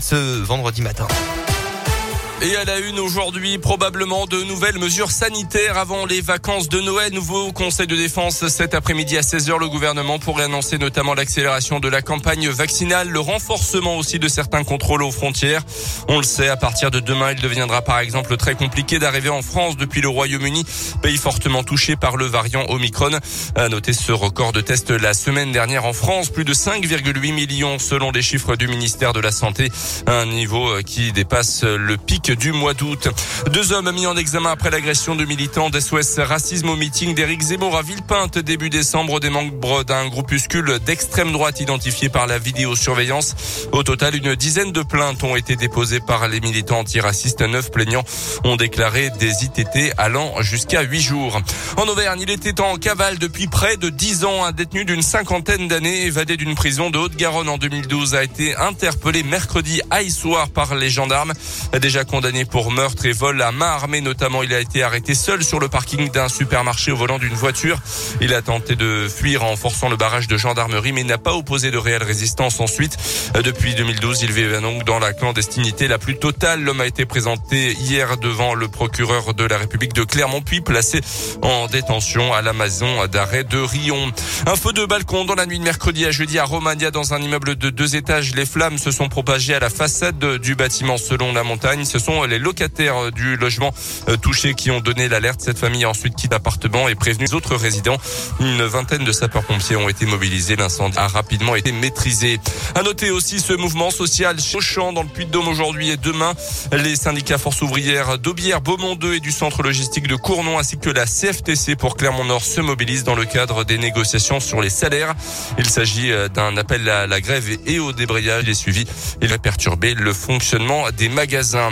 ce vendredi matin. Et à la une aujourd'hui, probablement de nouvelles mesures sanitaires avant les vacances de Noël. Nouveau conseil de défense cet après-midi à 16h. Le gouvernement pourrait annoncer notamment l'accélération de la campagne vaccinale, le renforcement aussi de certains contrôles aux frontières. On le sait, à partir de demain, il deviendra par exemple très compliqué d'arriver en France depuis le Royaume-Uni, pays fortement touché par le variant Omicron. À noter ce record de tests la semaine dernière en France, plus de 5,8 millions selon les chiffres du ministère de la Santé, un niveau qui dépasse le pic du mois d'août. Deux hommes mis en examen après l'agression de militants d'SOS Racisme au meeting d'Éric Zemmour à Villepinte début décembre des membres d'un groupuscule d'extrême droite identifié par la vidéosurveillance. Au total, une dizaine de plaintes ont été déposées par les militants antiracistes. Neuf plaignants ont déclaré des ITT allant jusqu'à huit jours. En Auvergne, il était en cavale depuis près de dix ans. Un détenu d'une cinquantaine d'années évadé d'une prison de Haute-Garonne en 2012 a été interpellé mercredi à soir par les gendarmes. Déjà pour meurtre et vol à main armée notamment. Il a été arrêté seul sur le parking d'un supermarché au volant d'une voiture. Il a tenté de fuir en forçant le barrage de gendarmerie mais n'a pas opposé de réelle résistance ensuite. Depuis 2012, il vivait donc dans la clandestinité la plus totale. L'homme a été présenté hier devant le procureur de la République de Clermont puis placé en détention à la maison d'arrêt de Rion. Un feu de balcon dans la nuit de mercredi à jeudi à dans un immeuble de deux étages. Les flammes se sont propagées à la façade du bâtiment selon la montagne. Les locataires du logement euh, touché qui ont donné l'alerte. Cette famille a ensuite quitté l'appartement et prévenu les autres résidents. Une vingtaine de sapeurs-pompiers ont été mobilisés. L'incendie a rapidement été maîtrisé. À noter aussi ce mouvement social champ dans le Puy-de-Dôme aujourd'hui et demain. Les syndicats Force ouvrière d'Aubière, Beaumont 2 et du centre logistique de Cournon ainsi que la CFTC pour Clermont-Nord se mobilisent dans le cadre des négociations sur les salaires. Il s'agit euh, d'un appel à la grève et au débrayage. Il est suivi. Il va perturber le fonctionnement des magasins.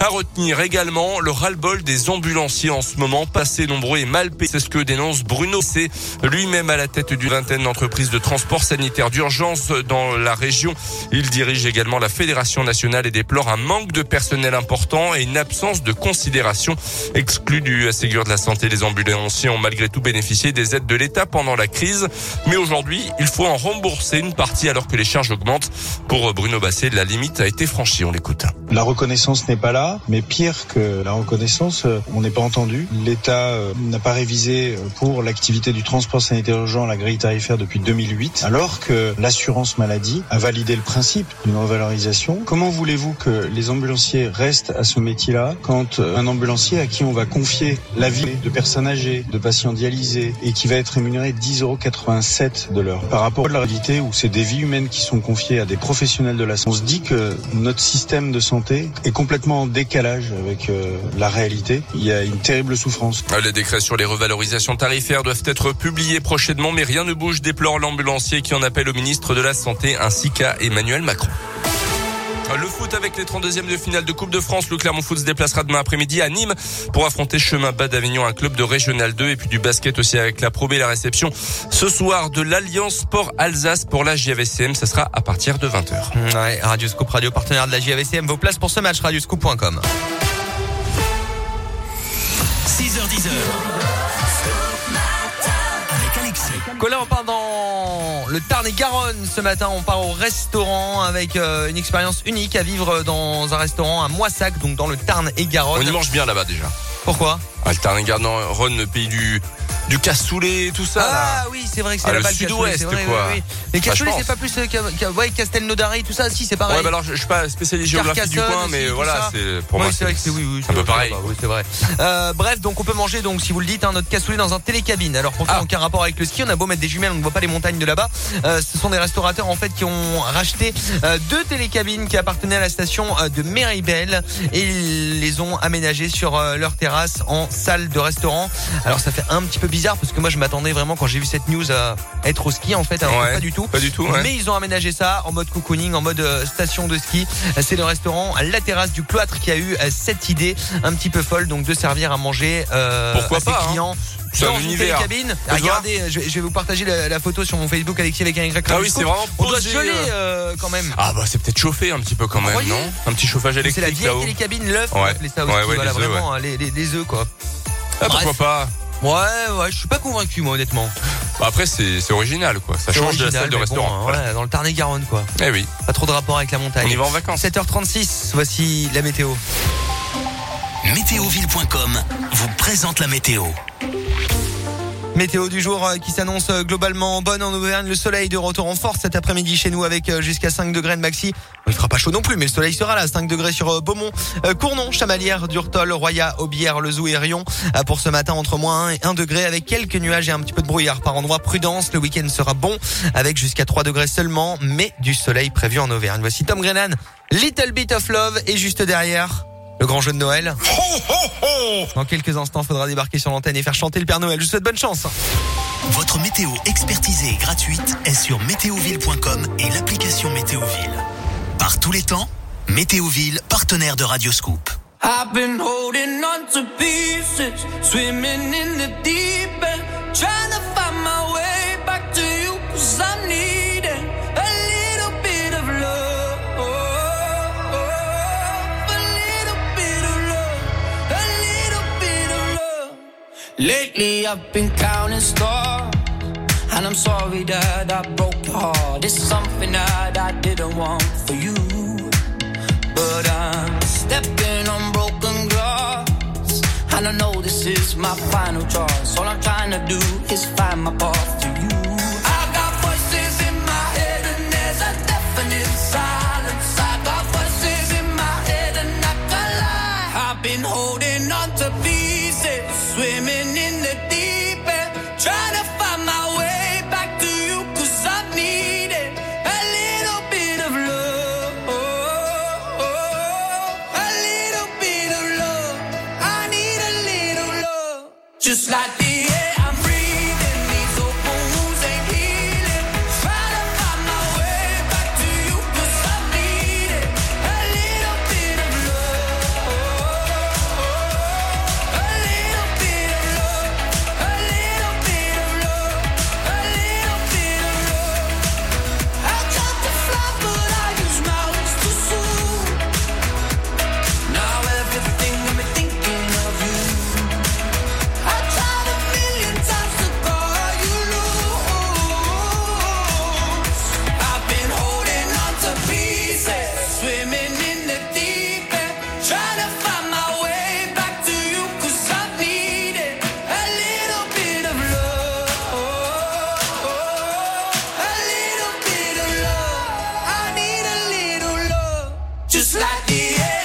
À retenir également le ras-le-bol des ambulanciers en ce moment, passé nombreux et mal payés. C'est ce que dénonce Bruno C'est lui-même à la tête d'une vingtaine d'entreprises de transport sanitaire d'urgence dans la région. Il dirige également la Fédération nationale et déplore un manque de personnel important et une absence de considération. Exclus du Ségur de la Santé, les ambulanciers ont malgré tout bénéficié des aides de l'État pendant la crise. Mais aujourd'hui, il faut en rembourser une partie alors que les charges augmentent. Pour Bruno Basset, la limite a été franchie. On l'écoute. La reconnaissance n'est pas là, mais pire que la reconnaissance, euh, on n'est pas entendu. L'État euh, n'a pas révisé euh, pour l'activité du transport sanitaire urgent la grille tarifaire depuis 2008, alors que l'assurance maladie a validé le principe d'une revalorisation. Comment voulez-vous que les ambulanciers restent à ce métier-là quand un ambulancier à qui on va confier la vie de personnes âgées, de patients dialysés et qui va être rémunéré 10,87 euros de l'heure? Par rapport à la réalité où c'est des vies humaines qui sont confiées à des professionnels de la santé. On se dit que notre système de santé est complètement en décalage avec euh, la réalité. Il y a une terrible souffrance. Les décrets sur les revalorisations tarifaires doivent être publiés prochainement, mais rien ne bouge, déplore l'ambulancier qui en appelle au ministre de la Santé ainsi qu'à Emmanuel Macron. Le foot avec les 32e de finale de Coupe de France. Le Clermont Foot se déplacera demain après-midi à Nîmes pour affronter Chemin Bas d'Avignon, un club de Régional 2 et puis du basket aussi avec la Pro et la réception ce soir de l'Alliance Sport Alsace pour la JAVCM. Ça sera à partir de 20h. Ouais, Radio Scoop, radio partenaire de la JAVCM. Vos places pour ce match, radioscoop.com. 6h10. Colin, on part dans le Tarn et Garonne ce matin. On part au restaurant avec euh, une expérience unique à vivre dans un restaurant à Moissac, donc dans le Tarn et Garonne. On y mange bien là-bas déjà. Pourquoi? Ah, le Tarn et Garonne, pays du du cassoulet, tout ça. Ah là. oui, c'est vrai que c'est Ah, là-bas le sud-ouest, quoi. oui, oui. Mais Bah, cassoulet, c'est pas plus euh, ouais, Castelnaudary, tout ça, si, c'est pareil. Ouais, bah alors je, je suis pas spécialiste géographie du coin, mais voilà, c'est pour Oui, moi c'est vrai que c'est oui, oui, un peu pareil. oui, c'est vrai. Euh, bref, donc on peut manger donc si vous le dites hein, notre cassoulet dans un télécabine. Alors pourtant Ah. aucun rapport avec le ski. On a beau mettre des jumelles, on ne voit pas les montagnes de là-bas. Euh, ce sont des restaurateurs en fait qui ont racheté euh, deux télécabines qui appartenaient à la station de Meribel et ils les ont aménagées sur leur terrasse en salle de restaurant. Alors ça fait un petit peu bizarre parce que moi je m'attendais vraiment quand j'ai vu cette news à être au ski en fait. Alors Ouais, pas du tout. Pas du tout, ouais. Mais ils ont aménagé ça en mode cocooning, en mode euh, station de ski. C'est le restaurant La Terrasse du Cloître qui a eu euh, cette idée un petit peu folle, donc de servir à manger euh, Pourquoi à ses pas, hein. clients. Un dans une télécabine. Regardez, je, je vais vous partager la, la photo sur mon Facebook Alexis avec un Y. Ah oui, c'est vraiment On doit se geler euh. euh, quand même. Ah bah c'est peut-être chauffé un petit peu quand même, non Un petit chauffage c'est la électrique vieille télécabine, l'œuf, on Ouais. appelait ça aussi. Ouais, ouais, voilà, les vraiment, hein, les, les, les œufs quoi. Ah pourquoi pas Ouais, ouais, je suis pas convaincu moi honnêtement. Bah, après, c'est original, quoi. Ça change de la salle de bon, restaurant. hein, Voilà. ouais, dans le Tarn-et-Garonne, quoi. Eh oui, Pas trop de rapport avec la montagne. on y va en vacances. 7h36, voici la météo. Météoville.com vous présente la météo. Météo du jour euh, qui s'annonce euh, globalement bonne en Auvergne. Le soleil de retour en force cet après-midi chez nous avec euh, jusqu'à 5 degrés de maxi. Il fera pas chaud non plus, mais le soleil sera là. 5 degrés sur Beaumont, Cournon, Chamalières, Durtol, Roya, Aubière, Le Zou et Rion. Pour ce matin, entre moins 1 et 1 degré avec quelques nuages et un petit peu de brouillard par endroit. Prudence, le week-end sera bon avec jusqu'à 3 degrés seulement, mais du soleil prévu en Auvergne. Voici Tom Grennan, Little Bit of Love et juste derrière... Le grand jeu de Noël. Dans quelques instants, faudra débarquer sur l'antenne et faire chanter le Père Noël. Je vous souhaite bonne chance. Votre météo expertisée et gratuite est sur météoville.com et l'application Météoville. Par tous les temps, Météoville, partenaire de Radioscoop. I've been holding on to pieces, swimming in the deep end, trying to Lately I've been counting stars, and I'm sorry that I broke your heart. It's something that I didn't want for you. But I'm stepping on broken glass. And I know this is my final choice. All I'm trying to do is find my path to you. I got voices in my head, and there's a definite silence. I got voices in my head, and I lie. I've been holding Just like the air the air.